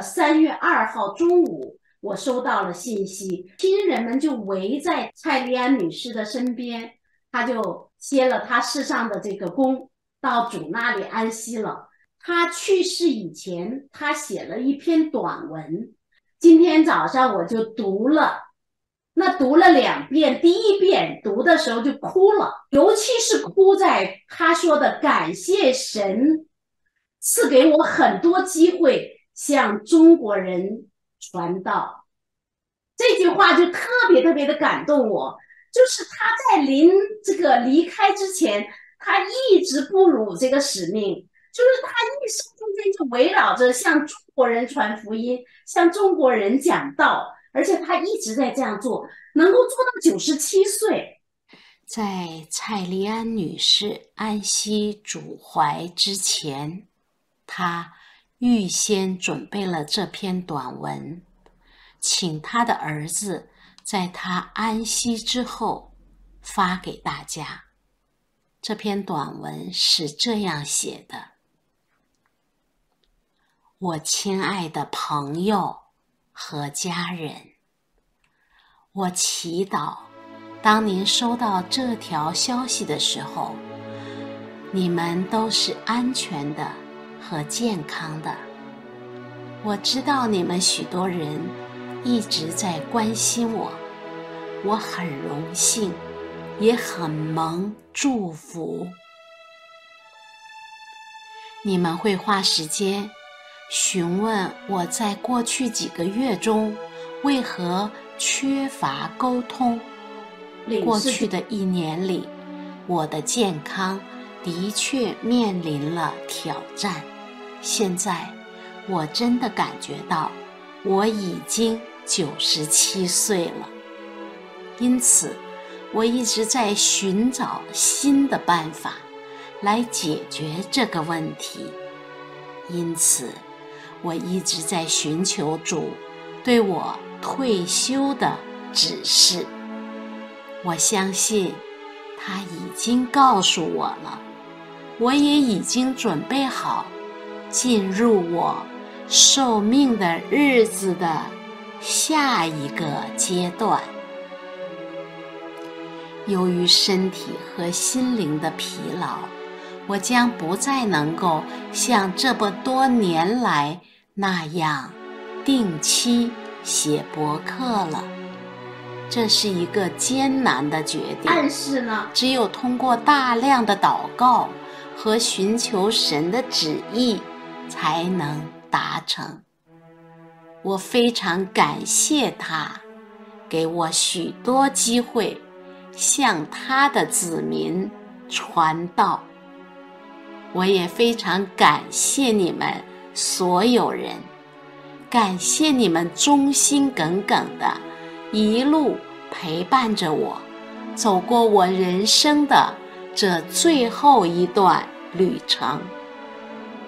三月二号中午，我收到了信息，亲人们就围在蔡丽安女士的身边，她就歇了她世上的这个功，到主那里安息了。她去世以前，她写了一篇短文，今天早上我就读了。那读了两遍，第一遍读的时候就哭了，尤其是哭在他说的感谢神赐给我很多机会向中国人传道，这句话就特别特别的感动我。就是他在临这个离开之前，他一直不辱这个使命，就是他一生中间就围绕着向中国人传福音，向中国人讲道。而且他一直在这样做，能够做到九十七岁。在蔡丽安女士安息主怀之前，他预先准备了这篇短文，请他的儿子在他安息之后发给大家。这篇短文是这样写的：“我亲爱的朋友。”和家人，我祈祷，当您收到这条消息的时候，你们都是安全的和健康的。我知道你们许多人一直在关心我，我很荣幸，也很蒙祝福。你们会花时间。询问我在过去几个月中为何缺乏沟通。过去的一年里，我的健康的确面临了挑战。现在，我真的感觉到我已经九十七岁了。因此，我一直在寻找新的办法来解决这个问题。因此。我一直在寻求主对我退休的指示。我相信他已经告诉我了，我也已经准备好进入我受命的日子的下一个阶段。由于身体和心灵的疲劳，我将不再能够像这么多年来。那样，定期写博客了，这是一个艰难的决定。但是呢，只有通过大量的祷告和寻求神的旨意，才能达成。我非常感谢他，给我许多机会向他的子民传道。我也非常感谢你们。所有人，感谢你们忠心耿耿的，一路陪伴着我，走过我人生的这最后一段旅程。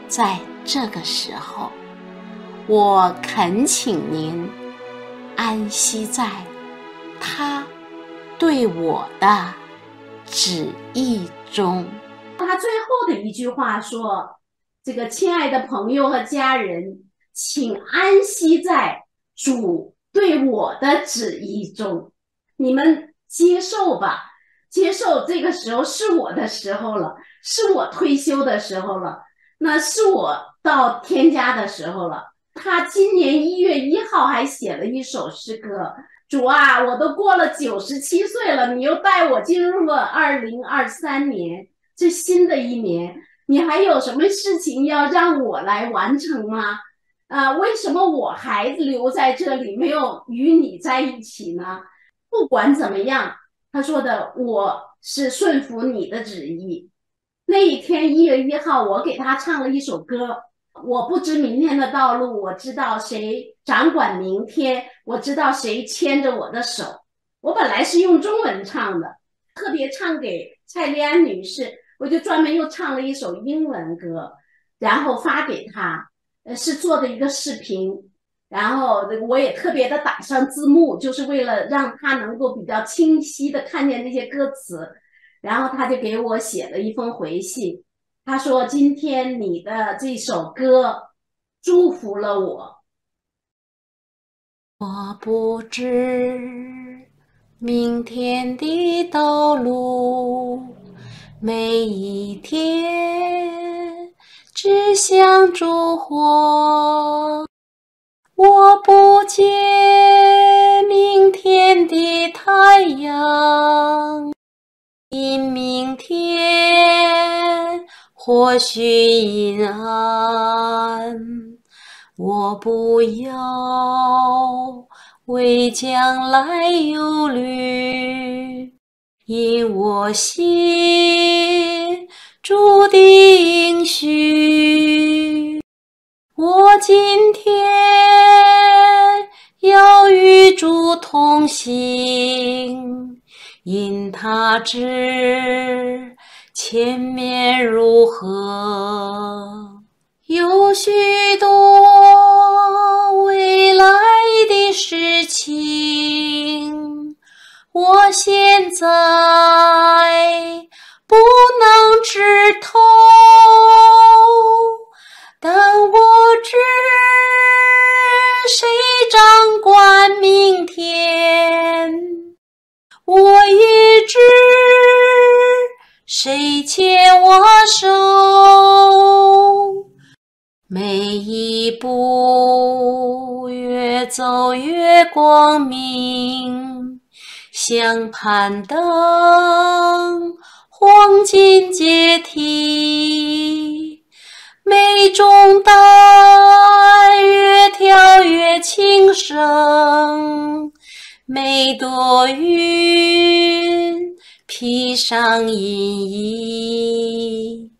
在这个时候，我恳请您安息在他对我的旨意中。他最后的一句话说。这个亲爱的朋友和家人，请安息在主对我的旨意中，你们接受吧，接受这个时候是我的时候了，是我退休的时候了，那是我到天家的时候了。他今年一月一号还写了一首诗歌：主啊，我都过了九十七岁了，你又带我进入了二零二三年，这新的一年。你还有什么事情要让我来完成吗？啊，为什么我还留在这里，没有与你在一起呢？不管怎么样，他说的我是顺服你的旨意。那一天一月一号，我给他唱了一首歌。我不知明天的道路，我知道谁掌管明天，我知道谁牵着我的手。我本来是用中文唱的，特别唱给蔡丽安女士。我就专门又唱了一首英文歌，然后发给她，呃，是做的一个视频，然后我也特别的打上字幕，就是为了让她能够比较清晰的看见那些歌词，然后他就给我写了一封回信，他说：“今天你的这首歌祝福了我，我不知明天的道路，每一天只想烛火。我不见明天的太阳，或许阴暗。我不要为将来忧虑，因我心注定许。我今天。要与主同行，因他知前面如何，有许多未来的事情，我现在不能知透，但我知。谁掌管明天？我也知谁牵我手。每一步越走越光明，像攀登黄金阶梯。每种担越跳越轻声，每朵云披上阴影，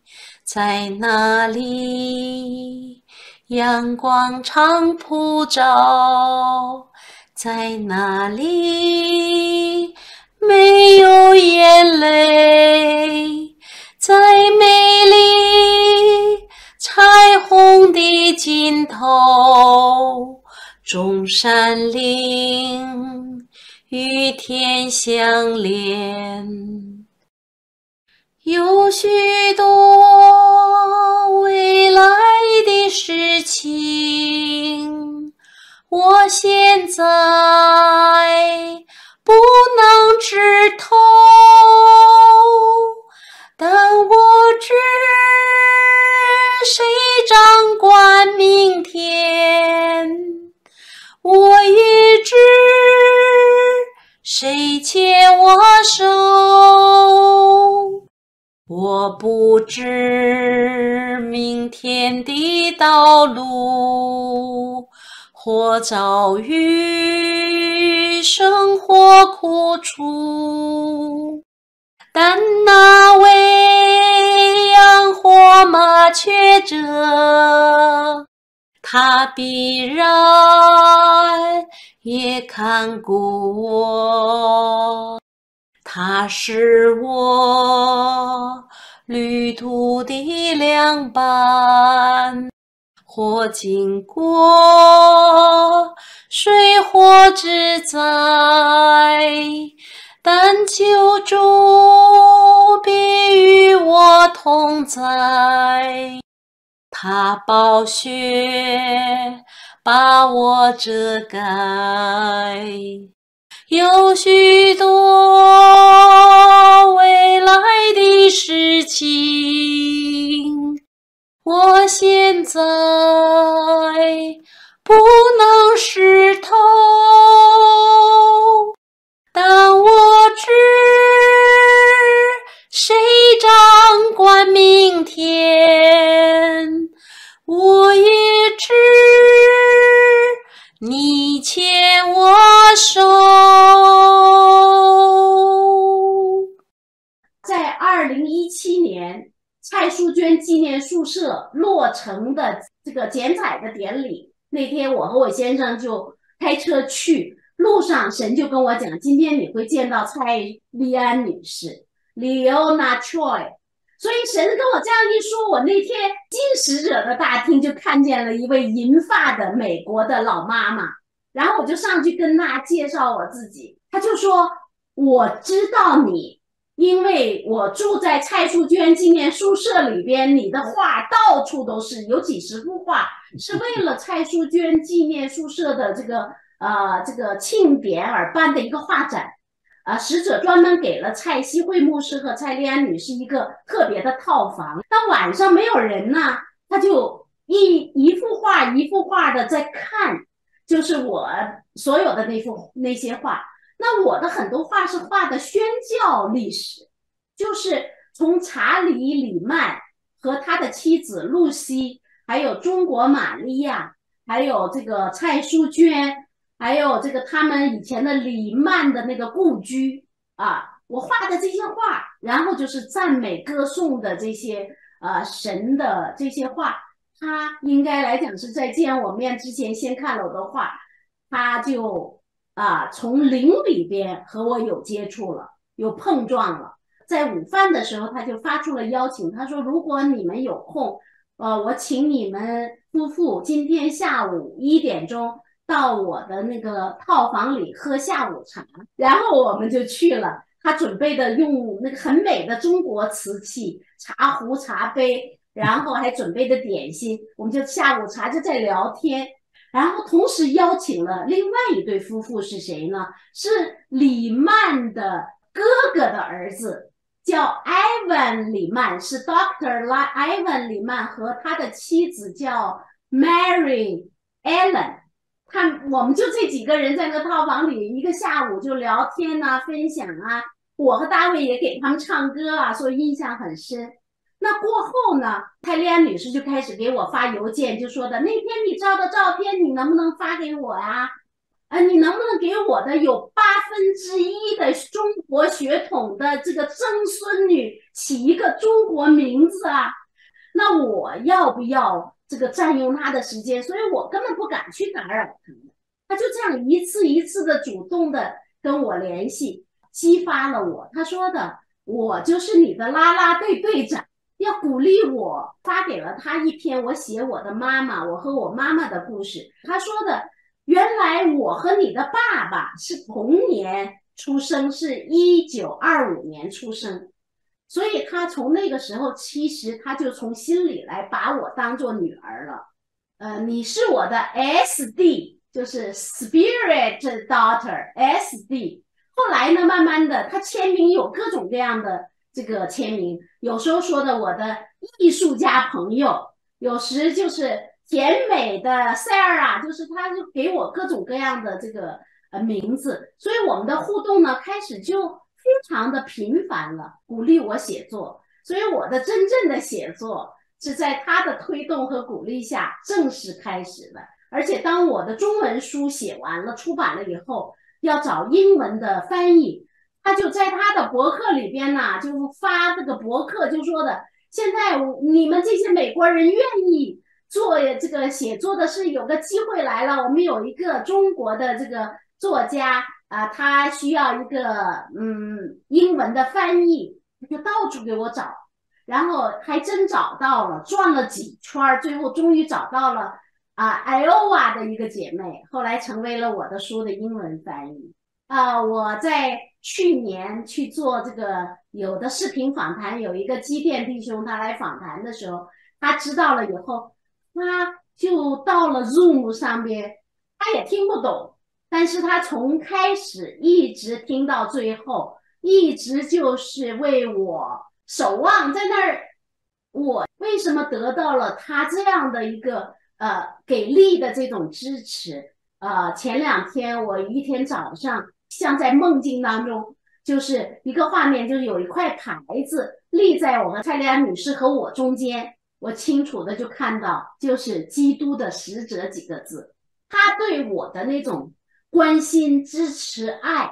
在哪里阳光常普照？在哪里没有眼泪？在美丽。彩虹的尽头，中山陵与天相连，有许多未来的事情，我现在不能知透，但我知。谁掌管明天？我也知谁牵我手。我不知明天的道路，或遭遇生活苦楚，但那位养活麻雀者，他必然也看顾我。他是我旅途的良伴，或经过水火之灾。但求主必与我同在，他宝血把我遮盖，有许多未来的事情，我现在不能识透。但我知谁掌管明天，我也知你牵我手。在二零一七年蔡淑娟纪念宿舍落成的这个剪彩的典礼那天，我和我先生就开车去。路上，神就跟我讲，今天你会见到蔡丽安女士，Leona Choi。所以神跟我这样一说，我那天进使者的大厅就看见了一位银发的美国的老妈妈，然后我就上去跟她介绍我自己，她就说我知道你，因为我住在蔡淑娟纪念宿舍里边，你的画到处都是，有几十幅画是为了蔡淑娟纪念宿舍的这个。呃这个庆典而办的一个画展，啊，使者专门给了蔡希慧牧师和蔡丽安女士一个特别的套房。那晚上没有人呢，他就一一幅画一幅画的在看，就是我所有的那幅那些画。那我的很多画是画的宣教历史，就是从查理·里曼和他的妻子露西，还有中国玛利亚，还有这个蔡淑娟，还有这个他们以前的李曼的那个故居啊，我画的这些画，然后就是赞美歌颂的这些呃神的这些画，他应该来讲是在见我面之前先看了我的画，他就。啊，从灵里边和我有接触了，有碰撞了。在午饭的时候，他就发出了邀请，他说：“如果你们有空，呃，我请你们夫妇今天下午一点钟到我的那个套房里喝下午茶。”然后我们就去了。他准备的用那个很美的中国瓷器茶壶、茶杯，然后还准备的点心，我们就下午茶就在聊天。然后同时邀请了另外一对夫妇是谁呢？是李曼的哥哥的儿子，叫 Ivan 李曼，是 Doctor Ivan 李曼和他的妻子叫 Mary Ellen。他我们就这几个人在那套房里，一个下午就聊天呐，分享啊。我和大卫也给他们唱歌啊，所以印象很深。那过后呢？蔡丽安女士就开始给我发邮件，就说的那天你照的照片，你能不能发给我呀？啊，你能不能给我的有八分之一的中国血统的这个曾孙女起一个中国名字啊？那我要不要这个占用他的时间？所以我根本不敢去打扰他。他就这样一次一次的主动的跟我联系，激发了我。他说的，我就是你的啦啦队队长。要鼓励我，发给了他一篇我写我的妈妈，我和我妈妈的故事。他说的，原来我和你的爸爸是同年出生，是一九二五年出生，所以他从那个时候，其实他就从心里来把我当做女儿了。呃，你是我的 S D，就是 Spirit Daughter S D。后来呢，慢慢的，他签名有各种各样的。这个签名有时候说的我的艺术家朋友，有时就是甜美的 Sarah，就是他就给我各种各样的这个呃名字，所以我们的互动呢开始就非常的频繁了，鼓励我写作，所以我的真正的写作是在他的推动和鼓励下正式开始的，而且当我的中文书写完了出版了以后，要找英文的翻译。他就在他的博客里边呢，就发这个博客，就说的，现在你们这些美国人愿意做这个写作的，是有个机会来了。我们有一个中国的这个作家啊，他需要一个嗯英文的翻译，他就到处给我找，然后还真找到了，转了几圈，最后终于找到了啊，艾欧瓦的一个姐妹，后来成为了我的书的英文翻译啊，我在。去年去做这个有的视频访谈，有一个机电弟兄他来访谈的时候，他知道了以后，他就到了 Zoom 上边，他也听不懂，但是他从开始一直听到最后，一直就是为我守望在那儿。我为什么得到了他这样的一个呃给力的这种支持？呃，前两天我一天早上。像在梦境当中，就是一个画面，就是有一块牌子立在我和蔡丽安女士和我中间，我清楚的就看到，就是“基督的使者”几个字。他对我的那种关心、支持、爱，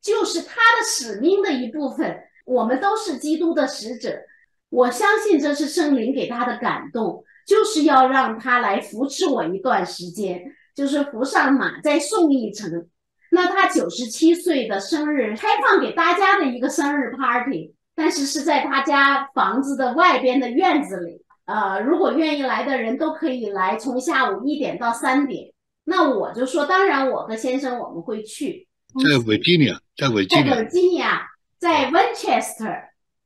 就是他的使命的一部分。我们都是基督的使者，我相信这是圣灵给他的感动，就是要让他来扶持我一段时间，就是扶上马，再送一程。那他九十七岁的生日开放给大家的一个生日 party，但是是在他家房子的外边的院子里。呃，如果愿意来的人都可以来，从下午一点到三点。那我就说，当然我和先生我们会去。在维吉尼亚，在维吉尼亚，在维吉尼亚，在 Winchester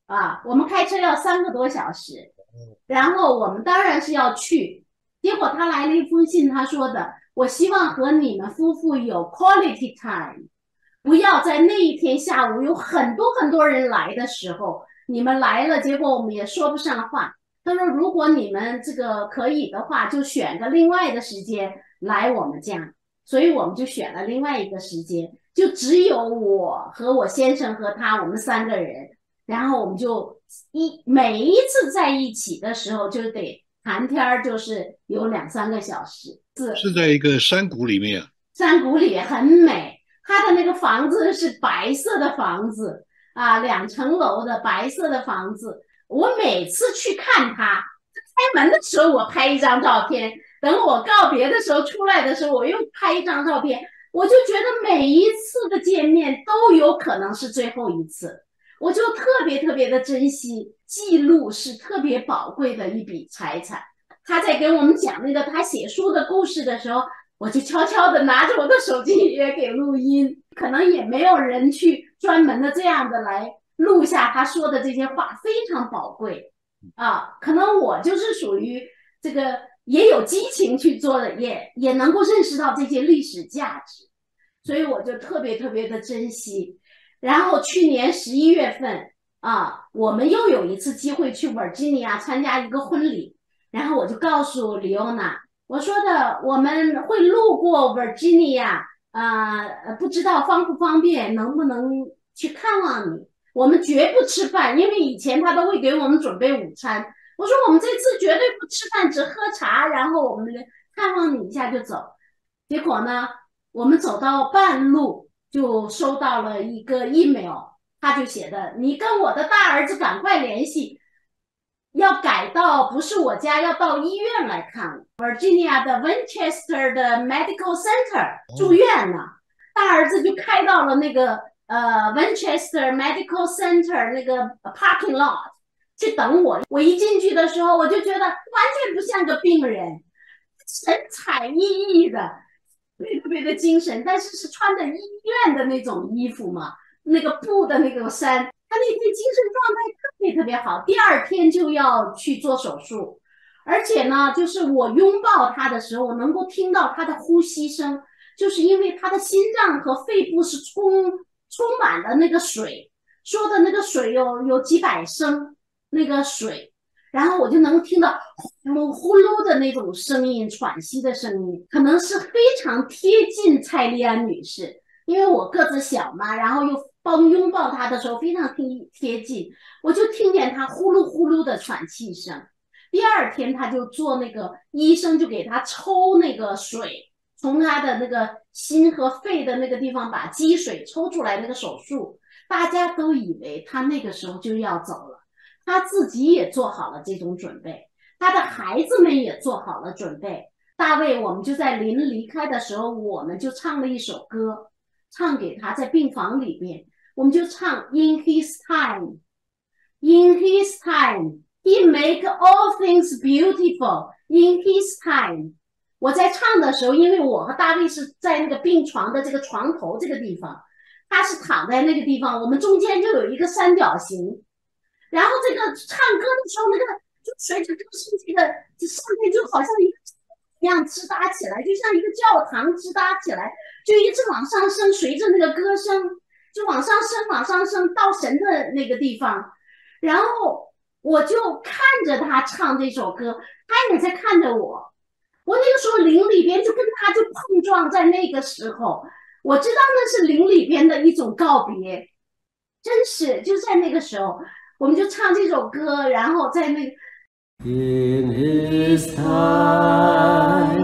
啊，我们开车要三个多小时。然后我们当然是要去。结果他来了一封信，他说的：“我希望和你们夫妇有 quality time，不要在那一天下午有很多很多人来的时候，你们来了，结果我们也说不上话。”他说：“如果你们这个可以的话，就选个另外的时间来我们家。”所以我们就选了另外一个时间，就只有我和我先生和他，我们三个人。然后我们就一每一次在一起的时候，就得谈天儿，就是有两三个小时。是是在一个山谷里面，山谷里很美。他的那个房子是白色的房子啊，两层楼的白色的房子。我每次去看他开门的时候，我拍一张照片。等我告别的时候，出来的时候，我又拍一张照片，我就觉得每一次的见面都有可能是最后一次，我就特别特别的珍惜记录，是特别宝贵的一笔财产。他在给我们讲那个他写书的故事的时候，我就悄悄的拿着我的手机也给录音，可能也没有人去专门的这样的来录下他说的这些话，非常宝贵啊。可能我就是属于这个。也有激情去做的，也也能够认识到这些历史价值，所以我就特别特别的珍惜。然后去年十一月份啊，我们又有一次机会去 Virginia 参加一个婚礼，然后我就告诉李欧娜，我说的我们会路过 Virginia，呃，不知道方不方便，能不能去看望你？我们绝不吃饭，因为以前他都会给我们准备午餐。我说我们这次绝对不吃饭，只喝茶，然后我们看望你一下就走。结果呢，我们走到半路就收到了一个 email，他就写的：“你跟我的大儿子赶快联系，要改到不是我家，要到医院来看，Virginia 的 Winchester 的 Medical Center 住院了。”大儿子就开到了那个呃 Winchester Medical Center 那个 parking lot。去等我，我一进去的时候，我就觉得完全不像个病人，神采奕奕的，特别特别的精神，但是是穿着医院的那种衣服嘛，那个布的那个衫，他那天精神状态特别特别好。第二天就要去做手术，而且呢，就是我拥抱他的时候，能够听到他的呼吸声，就是因为他的心脏和肺部是充充满了那个水，说的那个水有有几百升。那个水，然后我就能听到呼噜呼噜的那种声音，喘息的声音，可能是非常贴近蔡丽安女士，因为我个子小嘛，然后又帮拥抱她的时候非常贴贴近，我就听见她呼噜呼噜的喘气声。第二天，他就做那个医生就给他抽那个水，从他的那个心和肺的那个地方把积水抽出来那个手术，大家都以为他那个时候就要走。他自己也做好了这种准备，他的孩子们也做好了准备。大卫，我们就在临离开的时候，我们就唱了一首歌，唱给他，在病房里边，我们就唱 In His time，In His time，He make all things beautiful in His time。我在唱的时候，因为我和大卫是在那个病床的这个床头这个地方，他是躺在那个地方，我们中间就有一个三角形。然后这个唱歌的时候，那个就随着就是这个这上面就好像一个一样支搭起来，就像一个教堂支搭起来，就一直往上升，随着那个歌声就往上升，往上升到神的那个地方。然后我就看着他唱这首歌，他也在看着我。我那个时候灵里边就跟他就碰撞，在那个时候，我知道那是灵里边的一种告别，真是就在那个时候。我们就唱这首歌，然后在那。In His time,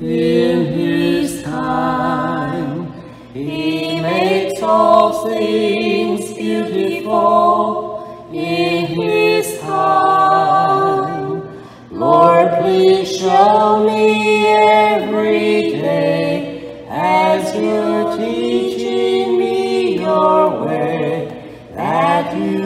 in His time, He makes all things beautiful. In His time, Lord, please show me every day as You're teaching me Your way that You do just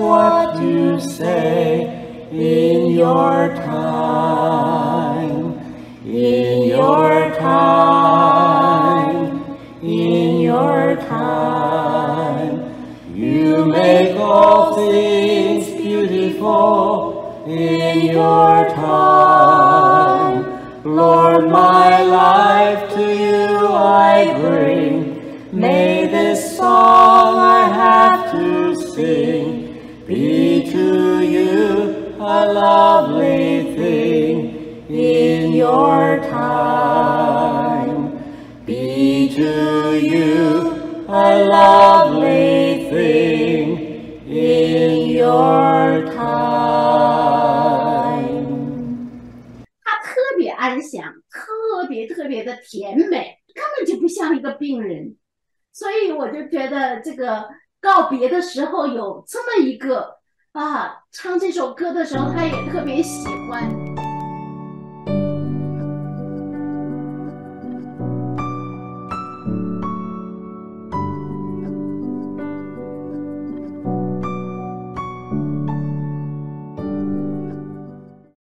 what you say in your time, in your time, in your time. You make all things beautiful in your time. Lord, my life to you I bring. To you a lovely thing in your time. 他特别安详，特别特别的甜美，根本就不像一个病人。所以我就觉得这个告别的时候有这么一个啊，唱这首歌的时候他也特别喜欢。